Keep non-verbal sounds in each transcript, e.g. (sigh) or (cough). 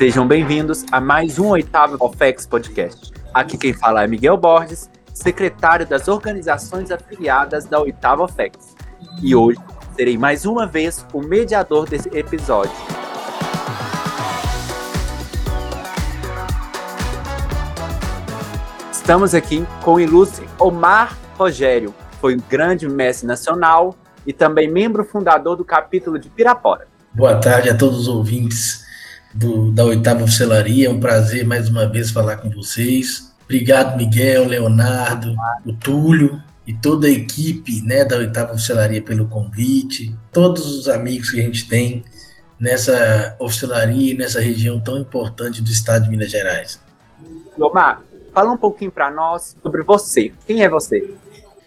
Sejam bem-vindos a mais um oitavo OFEX Podcast. Aqui quem fala é Miguel Borges, secretário das organizações afiliadas da oitava OFEX. E hoje serei mais uma vez o mediador desse episódio. Estamos aqui com o ilustre Omar Rogério, foi um grande mestre nacional e também membro fundador do capítulo de Pirapora. Boa tarde a todos os ouvintes do, da oitava oficialaria. É um prazer mais uma vez falar com vocês. Obrigado, Miguel, Leonardo, o Túlio e toda a equipe né, da oitava oficialaria pelo convite, todos os amigos que a gente tem nessa oficialaria e nessa região tão importante do estado de Minas Gerais. Omar, fala um pouquinho para nós sobre você. Quem é você?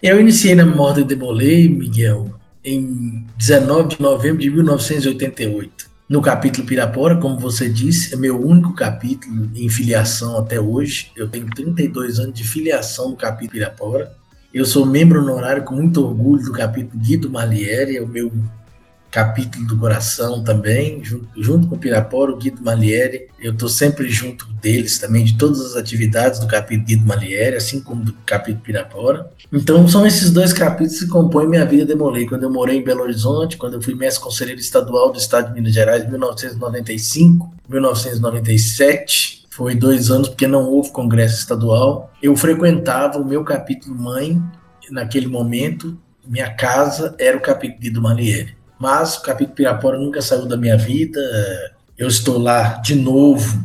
Eu iniciei na Morda de Bolei, Miguel, em 19 de novembro de 1988 no capítulo Pirapora, como você disse, é meu único capítulo em filiação até hoje. Eu tenho 32 anos de filiação no capítulo Pirapora. Eu sou membro honorário com muito orgulho do capítulo Guido Malieri, é o meu capítulo do coração também, junto, junto com o Pirapora, o Guido Malieri. Eu estou sempre junto deles também, de todas as atividades do capítulo Guido Malieri, assim como do capítulo Pirapora. Então, são esses dois capítulos que compõem minha vida de Molei. Quando eu morei em Belo Horizonte, quando eu fui mestre conselheiro estadual do estado de Minas Gerais, em 1995, 1997, foi dois anos porque não houve congresso estadual. Eu frequentava o meu capítulo mãe, naquele momento, minha casa era o capítulo Guido Malieri. Mas o capítulo Pirapora nunca saiu da minha vida. Eu estou lá de novo,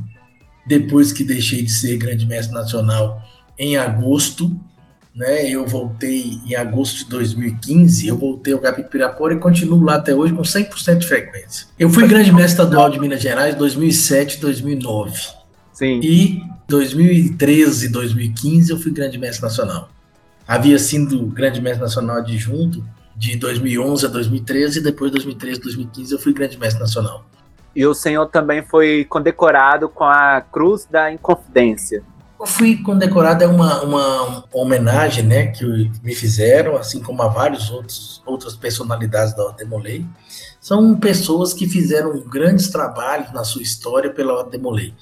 depois que deixei de ser grande mestre nacional em agosto. Né, eu voltei em agosto de 2015, eu voltei ao capítulo Pirapora e continuo lá até hoje com 100% de frequência. Eu fui grande mestre estadual de Minas Gerais 2007 e 2009. Sim. E 2013 e 2015 eu fui grande mestre nacional. Havia sido grande mestre nacional adjunto de 2011 a 2013, e depois de 2013 a 2015 eu fui grande mestre nacional. E o senhor também foi condecorado com a Cruz da Inconfidência. Eu fui condecorado, é uma, uma homenagem né, que me fizeram, assim como a vários outros outras personalidades da Ordem Molei. São pessoas que fizeram grandes trabalhos na sua história pela Ordem Molei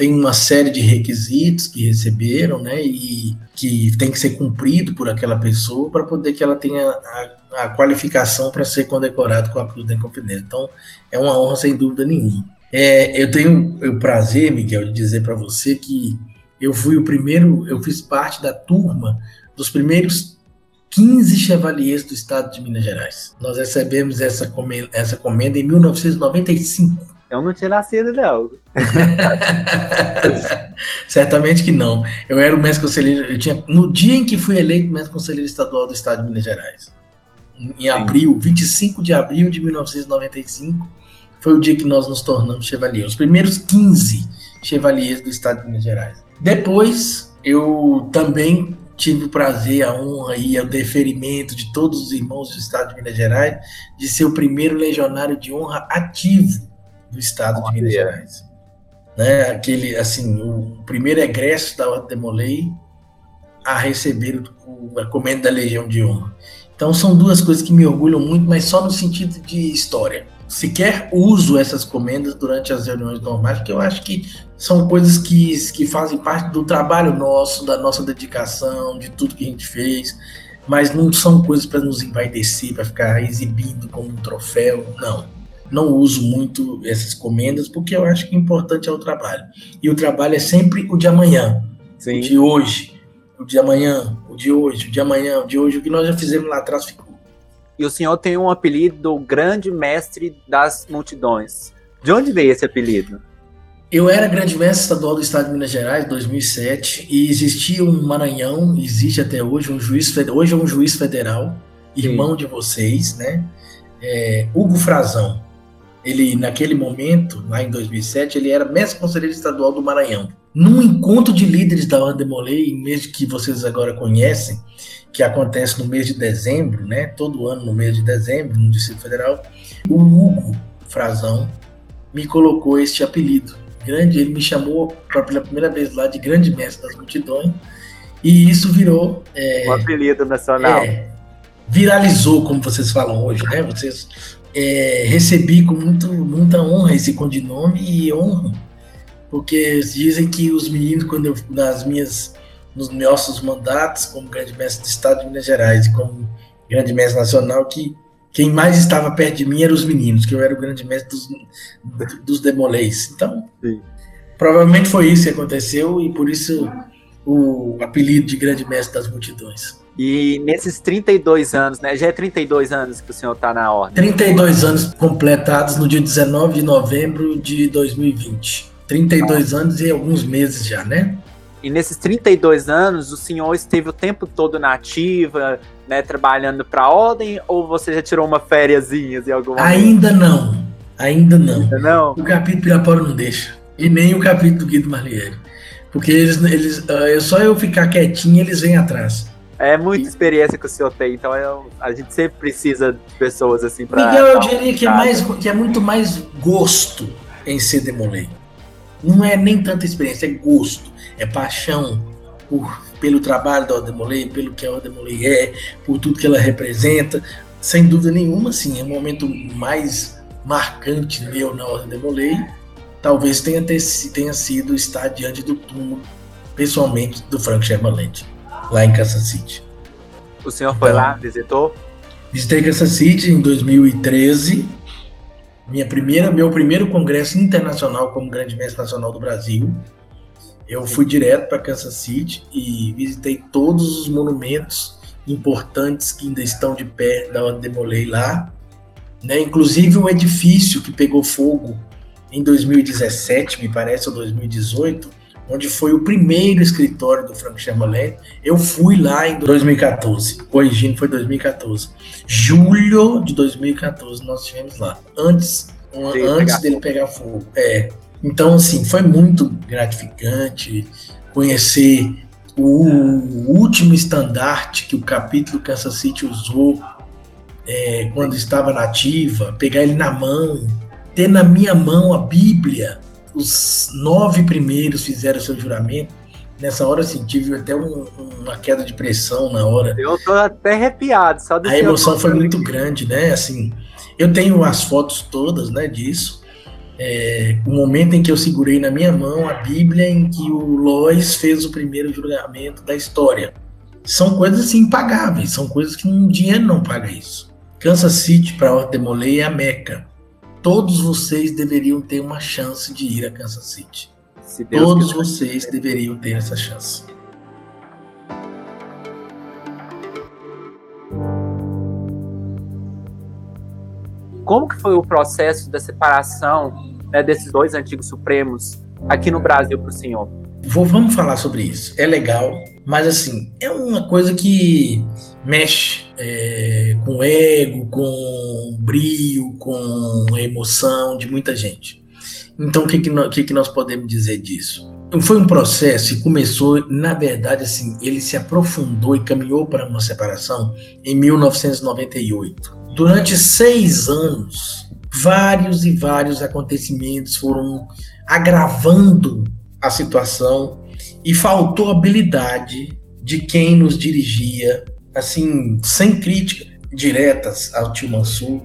tem uma série de requisitos que receberam, né, e que tem que ser cumprido por aquela pessoa para poder que ela tenha a, a qualificação para ser condecorado com a Cruz da Inconfidência. Então, é uma honra sem dúvida nenhuma. É, eu tenho o prazer, Miguel, de dizer para você que eu fui o primeiro, eu fiz parte da turma dos primeiros 15 chevaliers do estado de Minas Gerais. Nós recebemos essa comenda, essa comenda em 1995. Eu não tinha nascido, não. (laughs) Certamente que não. Eu era o mestre conselheiro. Eu tinha, no dia em que fui eleito mestre conselheiro estadual do estado de Minas Gerais, em abril, 25 de abril de 1995, foi o dia que nós nos tornamos chevalier. Os primeiros 15 chevaliers do estado de Minas Gerais. Depois, eu também tive o prazer, a honra e o deferimento de todos os irmãos do estado de Minas Gerais de ser o primeiro legionário de honra ativo do estado de Minas Gerais. Né? Aquele, assim, o primeiro egresso da Ordem Demolei a receber o, a comenda da Legião de Honra. Então são duas coisas que me orgulham muito, mas só no sentido de história. Sequer uso essas comendas durante as reuniões normais, porque eu acho que são coisas que, que fazem parte do trabalho nosso, da nossa dedicação, de tudo que a gente fez, mas não são coisas para nos envaidecer, para ficar exibindo como um troféu, não não uso muito essas comendas porque eu acho que o importante é o trabalho. E o trabalho é sempre o de amanhã, Sim. o de hoje, o de amanhã, o de hoje, o de amanhã, o de hoje, o que nós já fizemos lá atrás ficou. E o senhor tem um apelido grande mestre das multidões. De onde veio esse apelido? Eu era grande mestre estadual do Estado de Minas Gerais, 2007, e existia um Maranhão, existe até hoje um juiz, hoje é um juiz federal, irmão Sim. de vocês, né? É, Hugo Frazão ele naquele momento, lá em 2007, ele era mestre conselheiro estadual do Maranhão. Num encontro de líderes da Ordem Molay, em mês que vocês agora conhecem, que acontece no mês de dezembro, né? Todo ano no mês de dezembro, no Distrito Federal, o Hugo Frazão me colocou este apelido. Grande, ele me chamou pela primeira vez lá de grande mestre das multidões, e isso virou é, um apelido nacional. É, viralizou, como vocês falam hoje, né? Vocês é, recebi com muito, muita honra esse codinome e honro porque dizem que os meninos, quando eu, nas minhas, nos nossos mandatos como grande mestre do Estado de Minas Gerais e como grande mestre nacional, que quem mais estava perto de mim eram os meninos, que eu era o grande mestre dos, dos demolês. Então, Sim. provavelmente foi isso que aconteceu e por isso o apelido de grande mestre das multidões. E nesses 32 anos, né? Já é 32 anos que o senhor está na ordem. 32 anos completados no dia 19 de novembro de 2020. 32 ah. anos e alguns meses já, né? E nesses 32 anos, o senhor esteve o tempo todo na ativa, né, trabalhando para a ordem, ou você já tirou uma fériasinha em alguma Ainda não. Ainda não. Ainda não. O capítulo Pirapora não deixa. E nem o capítulo do Guido Marliere. Porque eles, eles, uh, só eu ficar quietinho, eles vêm atrás. É muita experiência que o senhor tem, então eu, a gente sempre precisa de pessoas assim para. Miguel, eu diria que é, mais, que é muito mais gosto em ser demolei. Não é nem tanta experiência, é gosto, é paixão por, pelo trabalho da Odemolei, pelo que a Odemolei é, por tudo que ela representa. Sem dúvida nenhuma, sim, é o momento mais marcante meu na Ordem Demolei. Talvez tenha, ter, tenha sido estar diante do túmulo, pessoalmente, do Frank Sherman lá em Kansas City. O senhor foi então, lá, visitou? Visitei Kansas City em 2013. Minha primeira, meu primeiro congresso internacional como grande mestre nacional do Brasil. Eu fui direto para Kansas City e visitei todos os monumentos importantes que ainda estão de pé da onde demolei lá. Né? Inclusive um edifício que pegou fogo em 2017, me parece, ou 2018, onde foi o primeiro escritório do Frank Chamberlain. Eu fui lá em 2014, corrigindo, foi 2014. Julho de 2014 nós estivemos lá. Antes, antes dele pegar fogo. É. Então, assim, foi muito gratificante conhecer o último estandarte que o capítulo Kansas City usou é, quando estava nativa, pegar ele na mão, ter na minha mão a Bíblia os nove primeiros fizeram seu juramento. Nessa hora, assim, tive até um, uma queda de pressão na hora. Eu tô até arrepiado, só A emoção foi muito grande, né? Assim, eu tenho as fotos todas, né, disso. É, o momento em que eu segurei na minha mão a Bíblia em que o Lois fez o primeiro juramento da história. São coisas assim, impagáveis, são coisas que um dinheiro não paga isso. Kansas City para Demolei é a Meca todos vocês deveriam ter uma chance de ir a Kansas City. Todos vocês deveriam ter essa chance. Como que foi o processo da separação né, desses dois antigos supremos aqui no Brasil para o senhor? Vou, vamos falar sobre isso. É legal, mas assim, é uma coisa que mexe é, com ego, com brio, com emoção de muita gente. Então, o que, que, nós, que, que nós podemos dizer disso? Foi um processo que começou, na verdade, assim, ele se aprofundou e caminhou para uma separação em 1998. Durante seis anos, vários e vários acontecimentos foram agravando a situação e faltou habilidade de quem nos dirigia, assim, sem crítica diretas ao tio Mansur.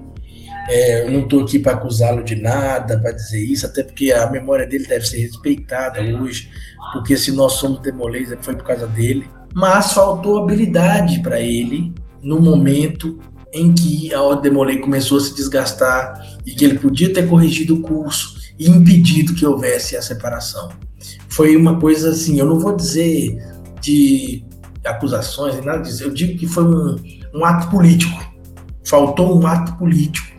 É, eu não estou aqui para acusá-lo de nada, para dizer isso, até porque a memória dele deve ser respeitada hoje, porque se nós somos demolês foi por causa dele. Mas faltou habilidade para ele no momento em que a Demolei começou a se desgastar e que ele podia ter corrigido o curso e impedido que houvesse a separação foi uma coisa assim, eu não vou dizer de acusações, nem nada disso, eu digo que foi um, um ato político. Faltou um ato político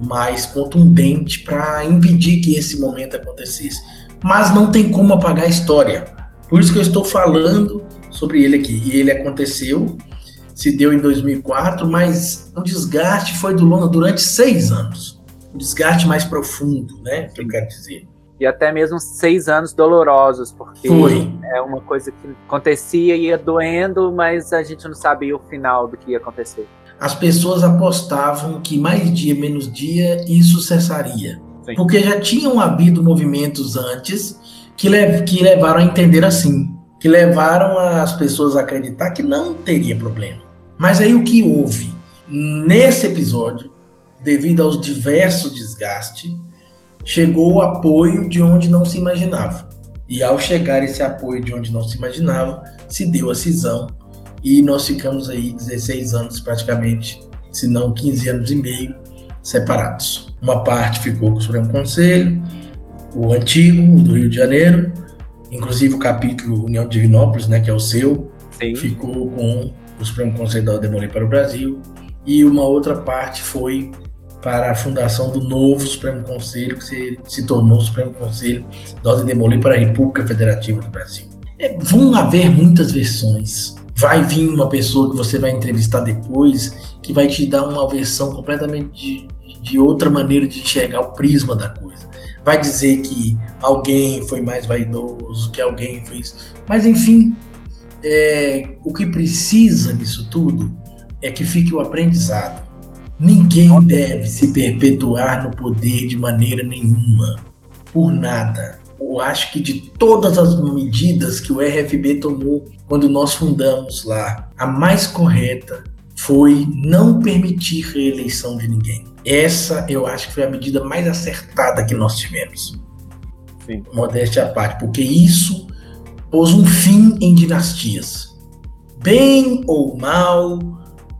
mais contundente para impedir que esse momento acontecesse. Mas não tem como apagar a história. Por isso que eu estou falando sobre ele aqui. E ele aconteceu, se deu em 2004, mas o desgaste foi durante seis anos. O desgaste mais profundo, né? Que eu quero dizer e até mesmo seis anos dolorosos, porque Foi. é uma coisa que acontecia e ia doendo, mas a gente não sabia o final do que ia acontecer. As pessoas apostavam que mais dia, menos dia, isso cessaria. Sim. Porque já tinham havido movimentos antes que, lev que levaram a entender assim, que levaram as pessoas a acreditar que não teria problema. Mas aí o que houve? Nesse episódio, devido aos diversos desgastes, chegou o apoio de onde não se imaginava. E ao chegar esse apoio de onde não se imaginava, se deu a cisão e nós ficamos aí 16 anos praticamente, se não 15 anos e meio, separados. Uma parte ficou com o Supremo Conselho, o antigo, o do Rio de Janeiro, inclusive o capítulo União de Divinópolis, né, que é o seu, Sim. ficou com o Supremo Conselho da Ordem para o Brasil, e uma outra parte foi para a fundação do novo Supremo Conselho, que se, se tornou o Supremo Conselho da Ordem de para a República Federativa do Brasil. É, vão haver muitas versões. Vai vir uma pessoa que você vai entrevistar depois, que vai te dar uma versão completamente de, de outra maneira de enxergar o prisma da coisa. Vai dizer que alguém foi mais vaidoso, que alguém fez. Mas, enfim, é, o que precisa nisso tudo é que fique o aprendizado Ninguém deve se perpetuar no poder de maneira nenhuma, por nada. Eu acho que de todas as medidas que o RFB tomou quando nós fundamos lá, a mais correta foi não permitir reeleição de ninguém. Essa eu acho que foi a medida mais acertada que nós tivemos. Sim. Modéstia à parte, porque isso pôs um fim em dinastias. Bem ou mal,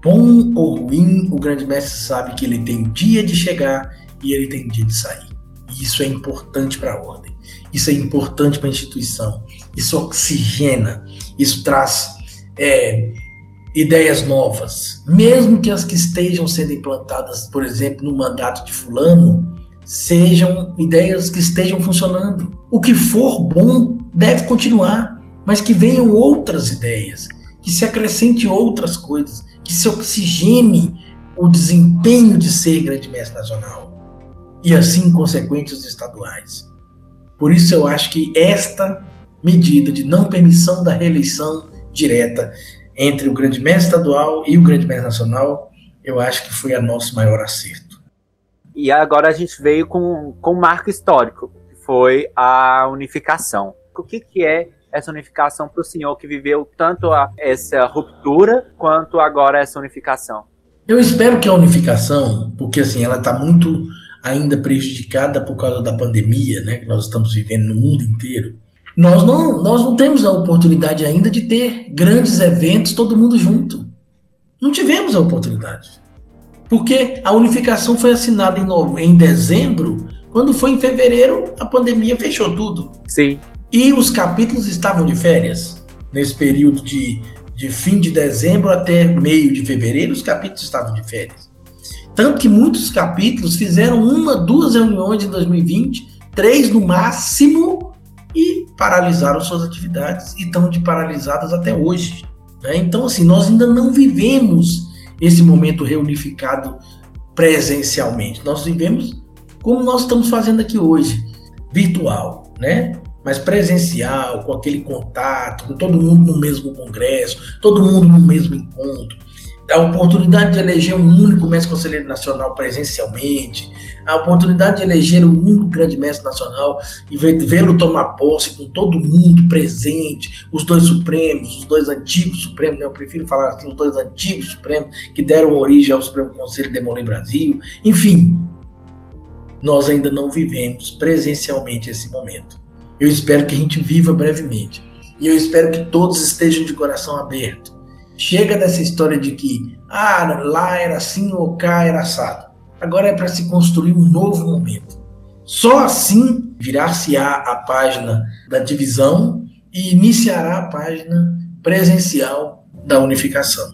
Bom ou ruim, o grande mestre sabe que ele tem dia de chegar e ele tem dia de sair. E isso é importante para a ordem, isso é importante para a instituição, isso oxigena, isso traz é, ideias novas, mesmo que as que estejam sendo implantadas, por exemplo, no mandato de Fulano, sejam ideias que estejam funcionando. O que for bom deve continuar, mas que venham outras ideias, que se acrescente outras coisas que se oxigene o desempenho de ser grande mestre nacional e assim consequente os estaduais. Por isso eu acho que esta medida de não permissão da reeleição direta entre o grande mestre estadual e o grande mestre nacional, eu acho que foi a nosso maior acerto. E agora a gente veio com, com um marco histórico, que foi a unificação. O que, que é essa unificação para o senhor que viveu tanto a, essa ruptura quanto agora essa unificação? Eu espero que a unificação, porque assim ela está muito ainda prejudicada por causa da pandemia, né, que nós estamos vivendo no mundo inteiro. Nós não, nós não temos a oportunidade ainda de ter grandes eventos todo mundo junto. Não tivemos a oportunidade. Porque a unificação foi assinada em, em dezembro, quando foi em fevereiro a pandemia fechou tudo. Sim. E os capítulos estavam de férias. Nesse período de, de fim de dezembro até meio de fevereiro, os capítulos estavam de férias. Tanto que muitos capítulos fizeram uma, duas reuniões em 2020, três no máximo, e paralisaram suas atividades e estão de paralisadas até hoje. Né? Então, assim, nós ainda não vivemos esse momento reunificado presencialmente. Nós vivemos como nós estamos fazendo aqui hoje, virtual, né? Mas presencial, com aquele contato, com todo mundo no mesmo congresso, todo mundo no mesmo encontro, a oportunidade de eleger um único mestre conselheiro nacional presencialmente, a oportunidade de eleger um único grande mestre nacional e vê-lo tomar posse com todo mundo presente, os dois supremos, os dois antigos supremos, né? eu prefiro falar assim, os dois antigos supremos que deram origem ao Supremo Conselho de Molém Brasil, enfim, nós ainda não vivemos presencialmente esse momento. Eu espero que a gente viva brevemente. E eu espero que todos estejam de coração aberto. Chega dessa história de que, ah, lá era assim ou cá era assado. Agora é para se construir um novo momento. Só assim virar-se-á a página da divisão e iniciará a página presencial da unificação.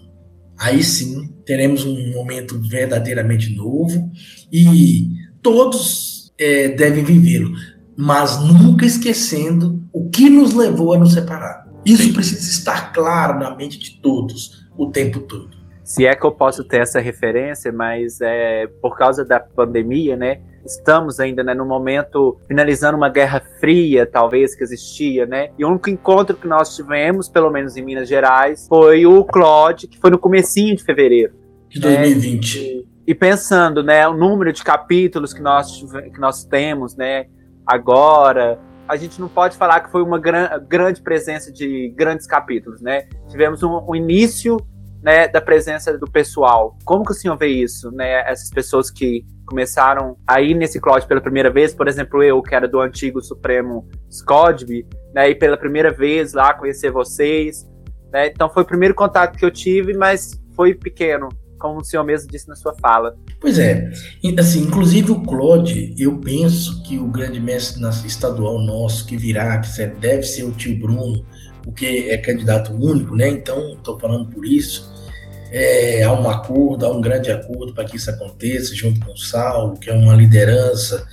Aí sim teremos um momento verdadeiramente novo e todos é, devem vivê-lo mas nunca esquecendo o que nos levou a nos separar. Isso Sim. precisa estar claro na mente de todos o tempo todo. Se é que eu posso ter essa referência, mas é, por causa da pandemia, né? Estamos ainda né, no momento finalizando uma guerra fria, talvez, que existia, né? E o único encontro que nós tivemos, pelo menos em Minas Gerais, foi o Claude, que foi no comecinho de fevereiro. De 2020. Né? E, e pensando, né, o número de capítulos que nós, que nós temos, né? Agora. A gente não pode falar que foi uma gran grande presença de grandes capítulos, né? Tivemos um, um início né, da presença do pessoal. Como que o senhor vê isso, né? Essas pessoas que começaram a ir nesse cloud pela primeira vez, por exemplo, eu, que era do antigo Supremo SCODB, né, e pela primeira vez lá conhecer vocês, né? Então foi o primeiro contato que eu tive, mas foi pequeno, como o senhor mesmo disse na sua fala. Pois é, assim, inclusive o Claude, eu penso que o grande mestre estadual nosso que virá, que deve ser o tio Bruno, porque é candidato único, né? Então, estou falando por isso. É, há um acordo, há um grande acordo para que isso aconteça, junto com o Saulo, que é uma liderança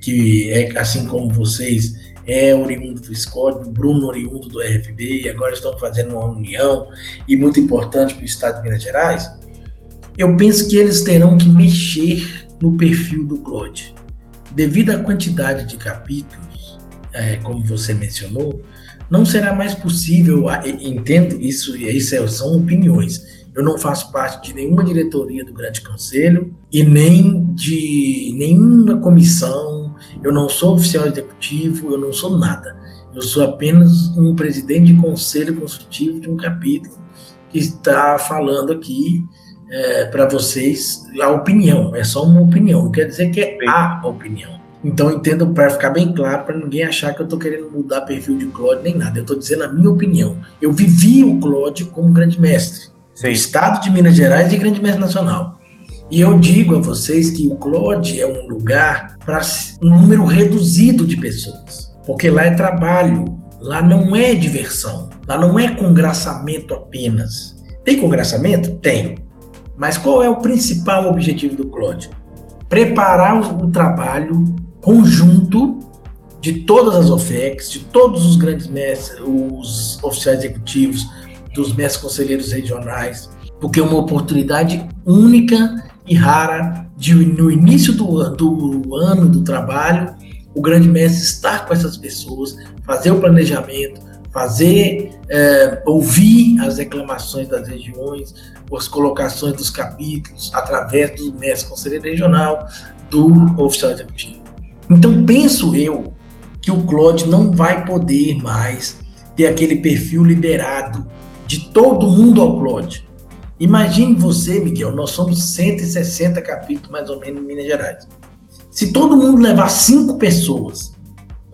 que é assim como vocês, é oriundo do SCOD, Bruno oriundo do RFB, e agora estão fazendo uma união, e muito importante para o Estado de Minas Gerais, eu penso que eles terão que mexer no perfil do Claude. Devido à quantidade de capítulos, é, como você mencionou, não será mais possível, entendo isso, isso é, são opiniões. Eu não faço parte de nenhuma diretoria do Grande Conselho e nem de nenhuma comissão. Eu não sou oficial executivo, eu não sou nada. Eu sou apenas um presidente de conselho consultivo de um capítulo que está falando aqui é, para vocês a opinião. É só uma opinião, não quer dizer que é a opinião. Então entendo para ficar bem claro, para ninguém achar que eu estou querendo mudar perfil de Claude nem nada. Eu estou dizendo a minha opinião. Eu vivi o Claude como grande mestre Sim. do Estado de Minas Gerais e grande mestre nacional. E eu digo a vocês que o Claude é um lugar para um número reduzido de pessoas, porque lá é trabalho, lá não é diversão, lá não é congraçamento apenas. Tem congraçamento? Tem. Mas qual é o principal objetivo do Claude? Preparar o, o trabalho conjunto de todas as OFECs, de todos os grandes mestres, os oficiais executivos, dos mestres conselheiros regionais, porque é uma oportunidade única e rara de, no início do, do ano do trabalho, o grande mestre estar com essas pessoas, fazer o planejamento, fazer, é, ouvir as reclamações das regiões, as colocações dos capítulos, através do mestre conselheiro regional, do oficial executivo. Então, penso eu que o Claude não vai poder mais ter aquele perfil liderado de todo mundo ao Claude. Imagine você, Miguel, nós somos 160 capítulos mais ou menos em Minas Gerais. Se todo mundo levar cinco pessoas,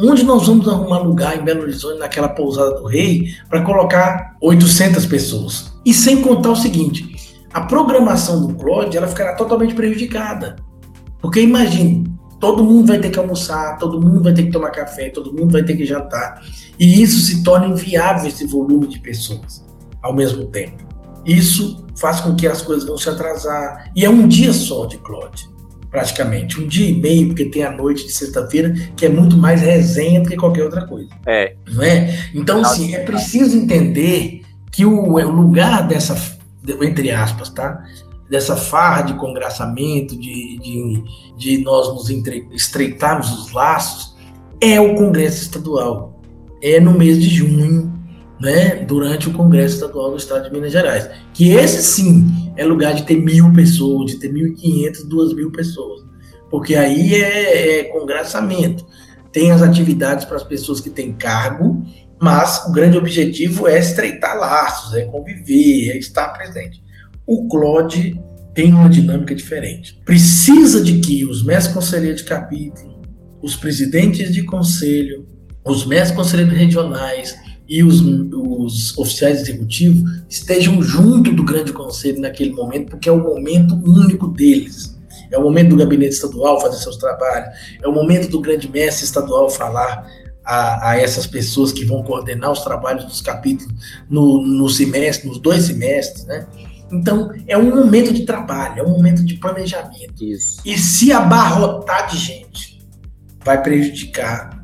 onde nós vamos arrumar lugar em Belo Horizonte, naquela pousada do rei, para colocar 800 pessoas? E sem contar o seguinte, a programação do Claude ela ficará totalmente prejudicada. Porque imagine, todo mundo vai ter que almoçar, todo mundo vai ter que tomar café, todo mundo vai ter que jantar. E isso se torna inviável esse volume de pessoas ao mesmo tempo. Isso faz com que as coisas vão se atrasar. E é um dia só de Claude, praticamente. Um dia e meio, porque tem a noite de sexta-feira, que é muito mais resenha do que qualquer outra coisa. É. Não é? Então, sim, é preciso entender que o, o lugar dessa, entre aspas, tá? dessa farra de congraçamento, de, de, de nós nos entre, estreitarmos os laços, é o Congresso Estadual. É no mês de junho, né, durante o Congresso Estadual do Estado de Minas Gerais. Que esse sim é lugar de ter mil pessoas, de ter mil e quinhentas, duas mil pessoas. Porque aí é, é congraçamento. Tem as atividades para as pessoas que têm cargo, mas o grande objetivo é estreitar laços, é conviver, é estar presente o Claude tem uma dinâmica diferente. Precisa de que os mestres conselheiros de capítulo, os presidentes de conselho, os mestres conselheiros regionais e os, os oficiais executivos estejam junto do grande conselho naquele momento, porque é o momento único deles. É o momento do gabinete estadual fazer seus trabalhos, é o momento do grande mestre estadual falar a, a, essas pessoas que vão coordenar os trabalhos dos capítulos no, no semestre, nos dois semestres, né? Então, é um momento de trabalho, é um momento de planejamento. Isso. E se abarrotar de gente, vai prejudicar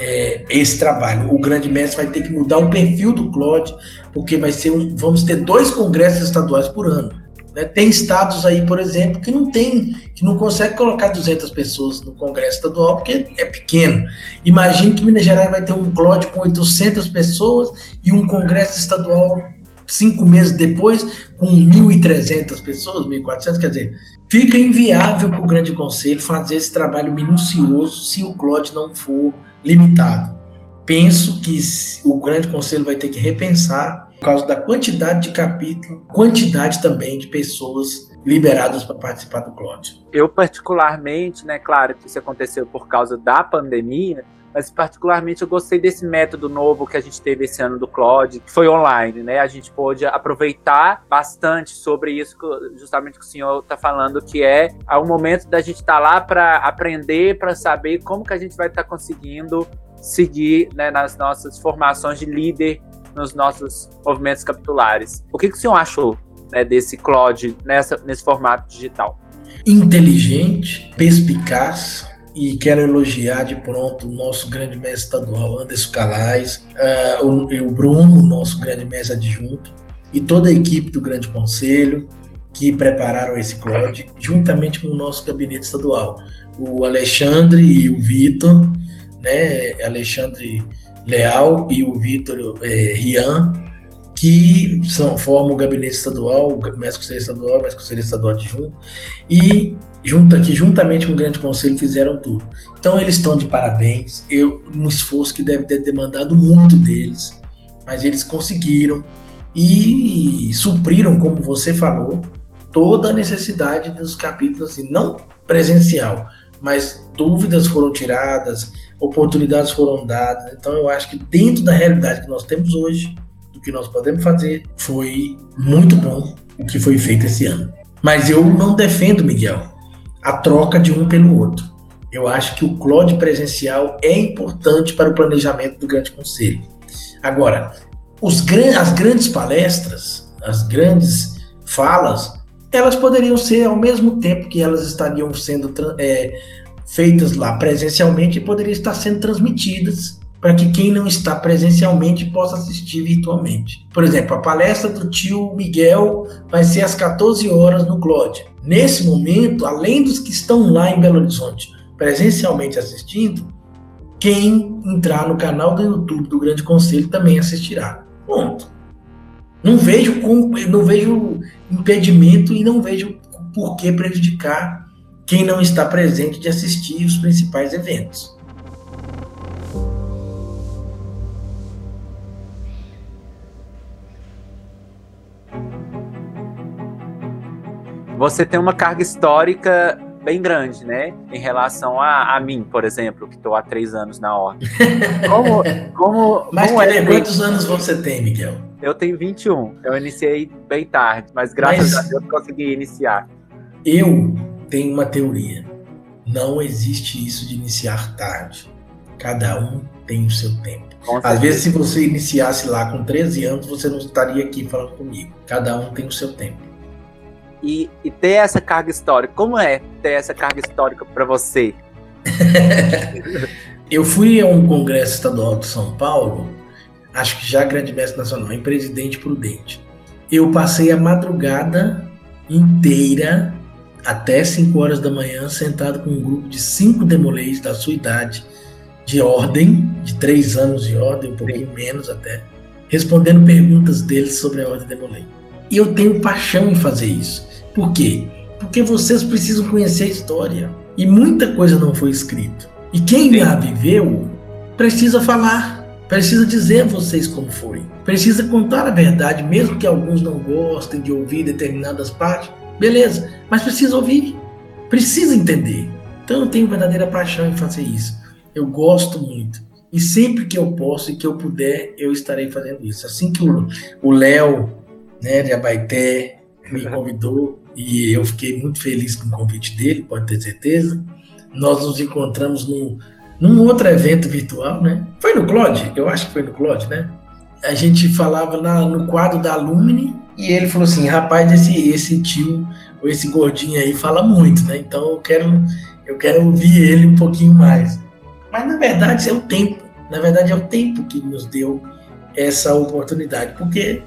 é, esse trabalho. O grande mestre vai ter que mudar o perfil do Claude, porque vai ser um, vamos ter dois congressos estaduais por ano. Né? Tem estados aí, por exemplo, que não tem, que não consegue colocar 200 pessoas no congresso estadual porque é pequeno. Imagine que Minas Gerais vai ter um Claude com 800 pessoas e um congresso estadual cinco meses depois, com 1.300 pessoas, 1.400, quer dizer, fica inviável para o Grande Conselho fazer esse trabalho minucioso se o Claude não for limitado. penso que o Grande Conselho vai ter que repensar por causa da quantidade de capítulo, quantidade também de pessoas liberadas para participar do CLOD. Eu particularmente, né, claro que isso aconteceu por causa da pandemia, mas particularmente eu gostei desse método novo que a gente teve esse ano do Claude, que foi online, né? A gente pôde aproveitar bastante sobre isso, justamente que o senhor está falando, que é o momento da gente estar tá lá para aprender, para saber como que a gente vai estar tá conseguindo seguir né, nas nossas formações de líder, nos nossos movimentos capitulares. O que, que o senhor achou né, desse Claude nessa, nesse formato digital? Inteligente, perspicaz, e quero elogiar de pronto o nosso grande mestre estadual, Anderson Calais, uh, o, o Bruno, nosso grande mestre adjunto, e toda a equipe do Grande Conselho que prepararam esse CLOD, juntamente com o nosso gabinete estadual. O Alexandre e o Vitor, né, Alexandre Leal e o Vitor é, Rian, que são, formam o gabinete estadual, o mestre conselheiro estadual, o mestre conselheiro estadual adjunto, e junta que juntamente com o grande conselho fizeram tudo. Então eles estão de parabéns. Eu um esforço que deve ter demandado muito deles, mas eles conseguiram e supriram, como você falou, toda a necessidade dos capítulos, assim, não presencial, mas dúvidas foram tiradas, oportunidades foram dadas. Então eu acho que dentro da realidade que nós temos hoje, do que nós podemos fazer, foi muito bom o que foi feito esse ano. Mas eu não defendo, Miguel, a troca de um pelo outro. Eu acho que o CLOD presencial é importante para o planejamento do Grande Conselho. Agora, os, as grandes palestras, as grandes falas, elas poderiam ser ao mesmo tempo que elas estariam sendo é, feitas lá presencialmente e poderiam estar sendo transmitidas para que quem não está presencialmente possa assistir virtualmente. Por exemplo, a palestra do tio Miguel vai ser às 14 horas no Clódia. Nesse momento, além dos que estão lá em Belo Horizonte presencialmente assistindo, quem entrar no canal do YouTube do Grande Conselho também assistirá. Ponto. Não vejo, não vejo impedimento e não vejo por que prejudicar quem não está presente de assistir os principais eventos. Você tem uma carga histórica bem grande, né? Em relação a, a mim, por exemplo, que estou há três anos na ordem. (laughs) Como, como, mas como é, quantos anos você tem, Miguel? Eu tenho 21. Eu iniciei bem tarde, mas graças mas a Deus consegui iniciar. Eu tenho uma teoria. Não existe isso de iniciar tarde. Cada um tem o seu tempo. Às vezes, se você iniciasse lá com 13 anos, você não estaria aqui falando comigo. Cada um tem o seu tempo e, e ter essa carga histórica. Como é ter essa carga histórica para você? (laughs) eu fui a um congresso estadual de São Paulo, acho que já grande mestre nacional, em Presidente Prudente. Eu passei a madrugada inteira até 5 horas da manhã sentado com um grupo de cinco demolês da sua idade, de ordem, de três anos de ordem, um pouquinho Sim. menos até, respondendo perguntas deles sobre a ordem demolei. E eu tenho paixão em fazer isso. Por quê? Porque vocês precisam conhecer a história. E muita coisa não foi escrita. E quem já viveu precisa falar, precisa dizer a vocês como foi. Precisa contar a verdade, mesmo que alguns não gostem de ouvir determinadas partes. Beleza, mas precisa ouvir, precisa entender. Então eu tenho verdadeira paixão em fazer isso. Eu gosto muito. E sempre que eu posso e que eu puder, eu estarei fazendo isso. Assim que o Léo, né, de Abaité, me (laughs) convidou, e eu fiquei muito feliz com o convite dele, pode ter certeza. Nós nos encontramos no, num outro evento virtual, né? Foi no Claude? Eu acho que foi no Claude, né? A gente falava na, no quadro da Lumine e ele falou assim: rapaz, esse, esse tio, ou esse gordinho aí fala muito, né? Então eu quero, eu quero ouvir ele um pouquinho mais. Mas na verdade é o tempo, na verdade é o tempo que nos deu essa oportunidade, porque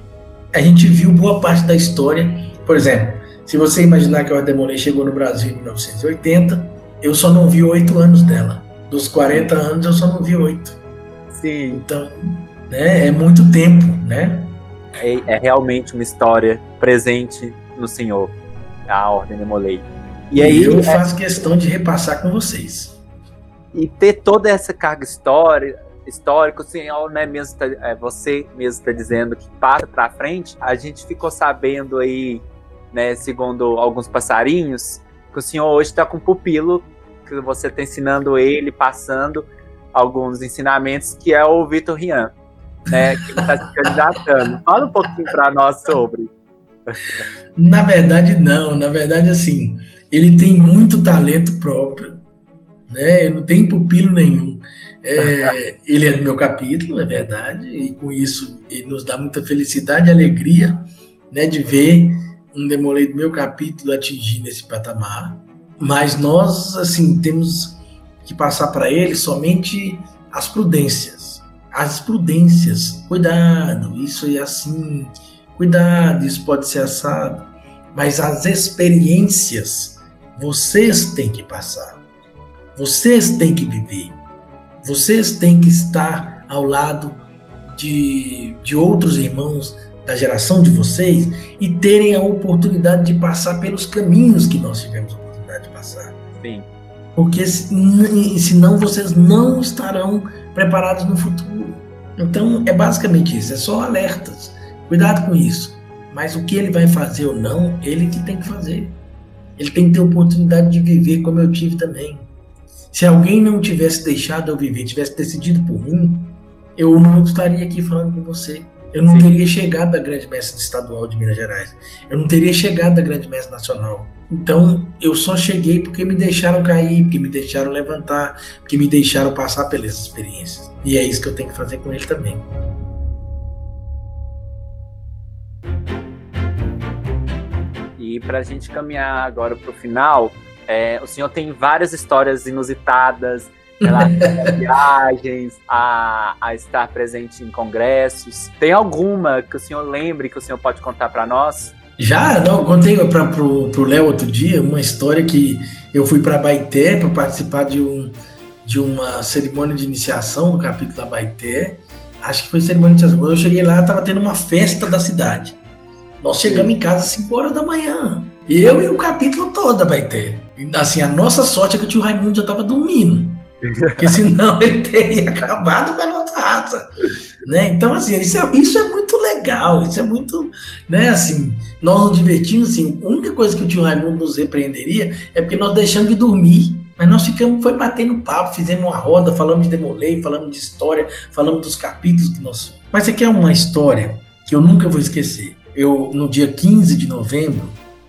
a gente viu boa parte da história, por exemplo, se você imaginar que a Ordem chegou no Brasil em 1980, eu só não vi oito anos dela. Dos 40 anos, eu só não vi oito. Sim. Então, né, é muito tempo, né? É, é, realmente uma história presente no Senhor, a Ordem de Molay. E, e aí, eu é... faço questão de repassar com vocês. E ter toda essa carga histórica, histórico, o senhor, né, mesmo tá, é, você mesmo está dizendo que passa para frente, a gente ficou sabendo aí, né, segundo alguns passarinhos, que o senhor hoje está com um pupilo, que você está ensinando ele, passando alguns ensinamentos, que é o Vitor Rian, né, que está se candidatando. (laughs) Fala um pouquinho para nós sobre. Na verdade, não. Na verdade, assim, ele tem muito talento próprio, né? Ele não tem pupilo nenhum. É, (laughs) ele é do meu capítulo, é verdade, e com isso ele nos dá muita felicidade e alegria né, de ver um demolei do meu capítulo atingir nesse patamar. Mas nós, assim, temos que passar para ele somente as prudências. As prudências. Cuidado, isso é assim. Cuidado, isso pode ser assado. Mas as experiências vocês têm que passar. Vocês têm que viver. Vocês têm que estar ao lado de, de outros irmãos da geração de vocês e terem a oportunidade de passar pelos caminhos que nós tivemos a oportunidade de passar. Sim. Porque senão vocês não estarão preparados no futuro. Então é basicamente isso, é só alertas. Cuidado com isso. Mas o que ele vai fazer ou não, ele que tem que fazer. Ele tem que ter oportunidade de viver como eu tive também. Se alguém não tivesse deixado eu viver, tivesse decidido por mim, eu não estaria aqui falando com você. Eu não Sim. teria chegado da grande mestre estadual de Minas Gerais. Eu não teria chegado da grande mestre nacional. Então, eu só cheguei porque me deixaram cair, porque me deixaram levantar, porque me deixaram passar pelas experiências. E é isso que eu tenho que fazer com ele também. E para a gente caminhar agora para o final, é, o senhor tem várias histórias inusitadas a (laughs) viagens, a, a estar presente em congressos. Tem alguma que o senhor lembre que o senhor pode contar para nós? Já, não, contei para pro Léo outro dia uma história que eu fui para Baité para participar de, um, de uma cerimônia de iniciação no capítulo da Baité. Acho que foi cerimônia de iniciação. Eu cheguei lá, estava tendo uma festa da cidade. Nós chegamos em casa às 5 horas da manhã. Eu e o capítulo todo vai ter. Assim, a nossa sorte é que o tio Raimundo já estava dormindo. Porque senão (laughs) ele teria acabado com a nossa raça. Né? Então, assim, isso é, isso é muito legal, isso é muito, né, assim, nós nos divertimos, assim, a única coisa que o tio Raimundo nos repreenderia é porque nós deixamos de dormir, mas nós ficamos, foi batendo papo, fizemos uma roda, falamos de Demolei, falamos de história, falamos dos capítulos que nós... Mas aqui é uma história que eu nunca vou esquecer. Eu, no dia 15 de novembro,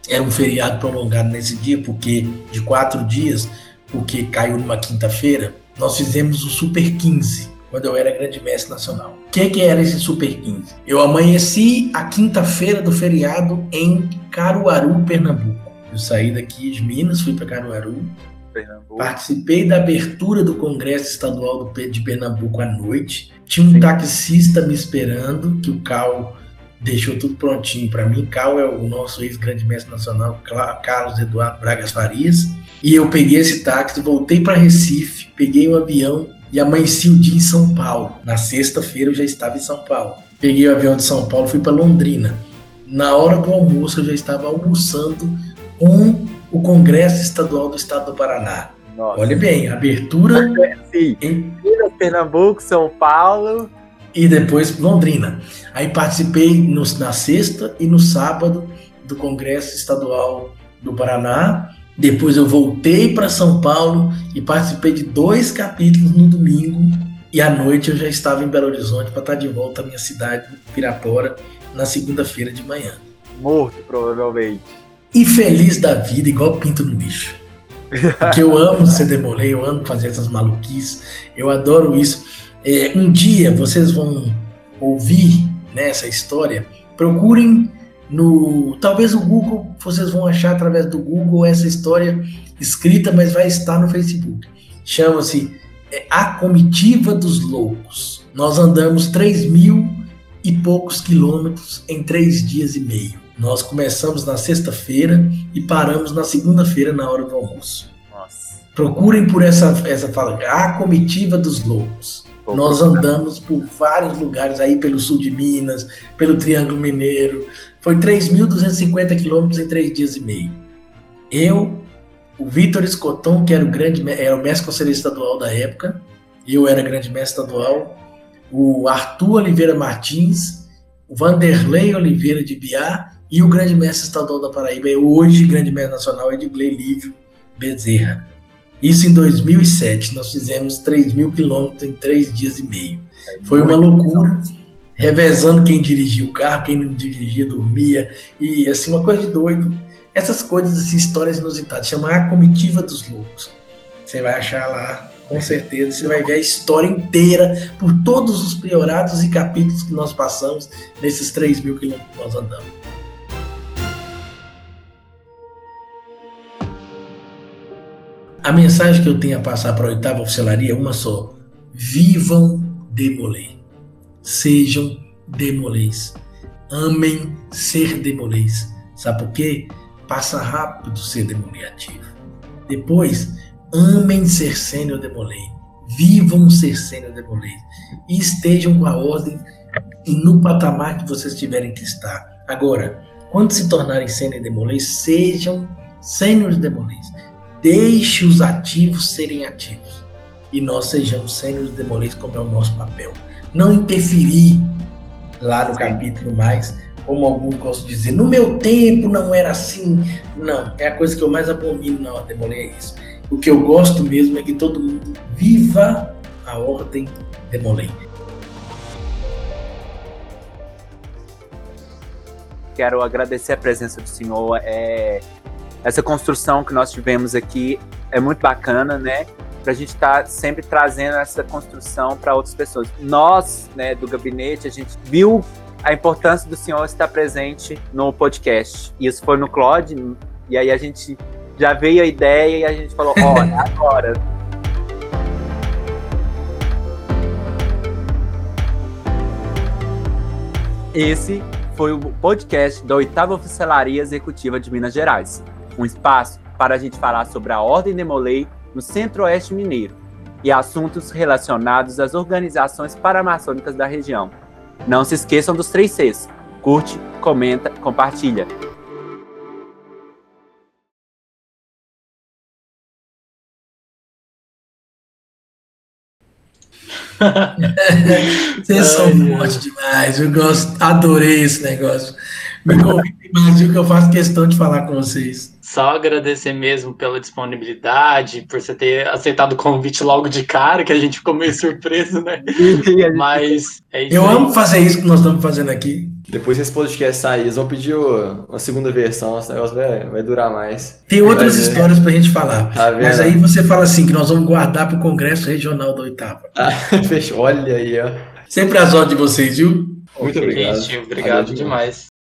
era um feriado prolongado nesse dia, porque de quatro dias, porque caiu numa quinta-feira, nós fizemos o Super 15, quando eu era grande mestre nacional. O que, que era esse Super 15? Eu amanheci a quinta-feira do feriado em Caruaru, Pernambuco. Eu saí daqui de Minas, fui para Caruaru, Pernambuco. Participei da abertura do Congresso Estadual de Pernambuco à noite. Tinha um Sim. taxista me esperando, que o Cal deixou tudo prontinho para mim. Cal é o nosso ex-grande mestre nacional, Carlos Eduardo Bragas Farias. E eu peguei esse táxi, voltei para Recife, peguei um avião e amanheci o dia em São Paulo. Na sexta-feira eu já estava em São Paulo. Peguei o avião de São Paulo, fui para Londrina. Na hora do almoço eu já estava almoçando com o Congresso Estadual do Estado do Paraná. Nossa. Olha bem, abertura Sim. em Pernambuco, São Paulo e depois Londrina. Aí participei no, na sexta e no sábado do Congresso Estadual do Paraná. Depois eu voltei para São Paulo e participei de dois capítulos no domingo. E à noite eu já estava em Belo Horizonte para estar de volta à minha cidade, Pirapora, na segunda-feira de manhã. Morto, provavelmente. E feliz da vida, igual pinto no lixo. Porque eu amo ser demolei, eu amo fazer essas maluquices, eu adoro isso. É, um dia vocês vão ouvir nessa história, procurem no. Talvez o Google, vocês vão achar através do Google essa história escrita, mas vai estar no Facebook. Chama-se é, A Comitiva dos Loucos. Nós andamos 3 mil e poucos quilômetros em três dias e meio. Nós começamos na sexta-feira e paramos na segunda-feira na hora do almoço. Nossa. Procurem por essa, essa fala, A Comitiva dos Loucos. Nós andamos por vários lugares aí pelo sul de Minas, pelo Triângulo Mineiro. Foi 3.250 quilômetros em três dias e meio. Eu, o Vitor Escoton, que era o grande era o mestre conselheiro estadual da época, eu era grande mestre estadual, o Arthur Oliveira Martins, o Vanderlei Oliveira de Biá e o grande mestre estadual da Paraíba, é hoje grande mestre nacional, Edgley Lívio Bezerra. Isso em 2007, nós fizemos 3 mil quilômetros em três dias e meio. Foi uma loucura, revezando quem dirigia o carro, quem não dirigia, dormia, e assim, uma coisa de doido. Essas coisas, assim, histórias inusitadas, chama A Comitiva dos Loucos. Você vai achar lá, com certeza, você vai ver a história inteira por todos os priorados e capítulos que nós passamos nesses 3 mil quilômetros que nós andamos. A mensagem que eu tenho a passar para a oitava oficialaria é uma só. Vivam demolei. Sejam demolês. Amem ser demolês. Sabe por quê? Passa rápido ser demoliativo. Depois, amem ser sênior demolei. Vivam ser sênior demolei. E estejam com a ordem no patamar que vocês tiverem que estar. Agora, quando se tornarem sênior demolês, sejam sênior demolês. Deixe os ativos serem ativos. E nós sejamos sênior demolês como é o nosso papel. Não interferir lá no capítulo mais como alguns gostam de dizer, no meu tempo não era assim. Não, é a coisa que eu mais abomino na ordem é isso. O que eu gosto mesmo é que todo mundo viva a ordem demolei. Quero agradecer a presença do senhor. É, essa construção que nós tivemos aqui é muito bacana, né? Para a gente estar tá sempre trazendo essa construção para outras pessoas. Nós, né, do gabinete, a gente viu a importância do senhor estar presente no podcast. Isso foi no Claude, e aí a gente já veio a ideia e a gente falou: olha, (laughs) agora. Esse foi o podcast da oitava oficialaria executiva de Minas Gerais. Um espaço para a gente falar sobre a Ordem Demolei no Centro-Oeste Mineiro e assuntos relacionados às organizações paramaçônicas da região. Não se esqueçam dos três Cs. Curte, comenta, compartilha. (laughs) Vocês são fortes demais. Eu gosto, adorei esse negócio. Me convide mais, que eu faço questão de falar com vocês. Só agradecer mesmo pela disponibilidade, por você ter aceitado o convite logo de cara, que a gente ficou meio surpreso, né? (laughs) Mas é isso. Eu aí. amo fazer isso que nós estamos fazendo aqui. Depois que esse podcast sair, eles vão pedir uma segunda versão, esse negócio vai, vai durar mais. Tem outras histórias para a gente falar. Tá mas aí você fala assim, que nós vamos guardar para o Congresso Regional da Oitava. Ah, (laughs) fechou. Olha aí, ó. Sempre as ordens de vocês, viu? Muito obrigado. Obrigado demais.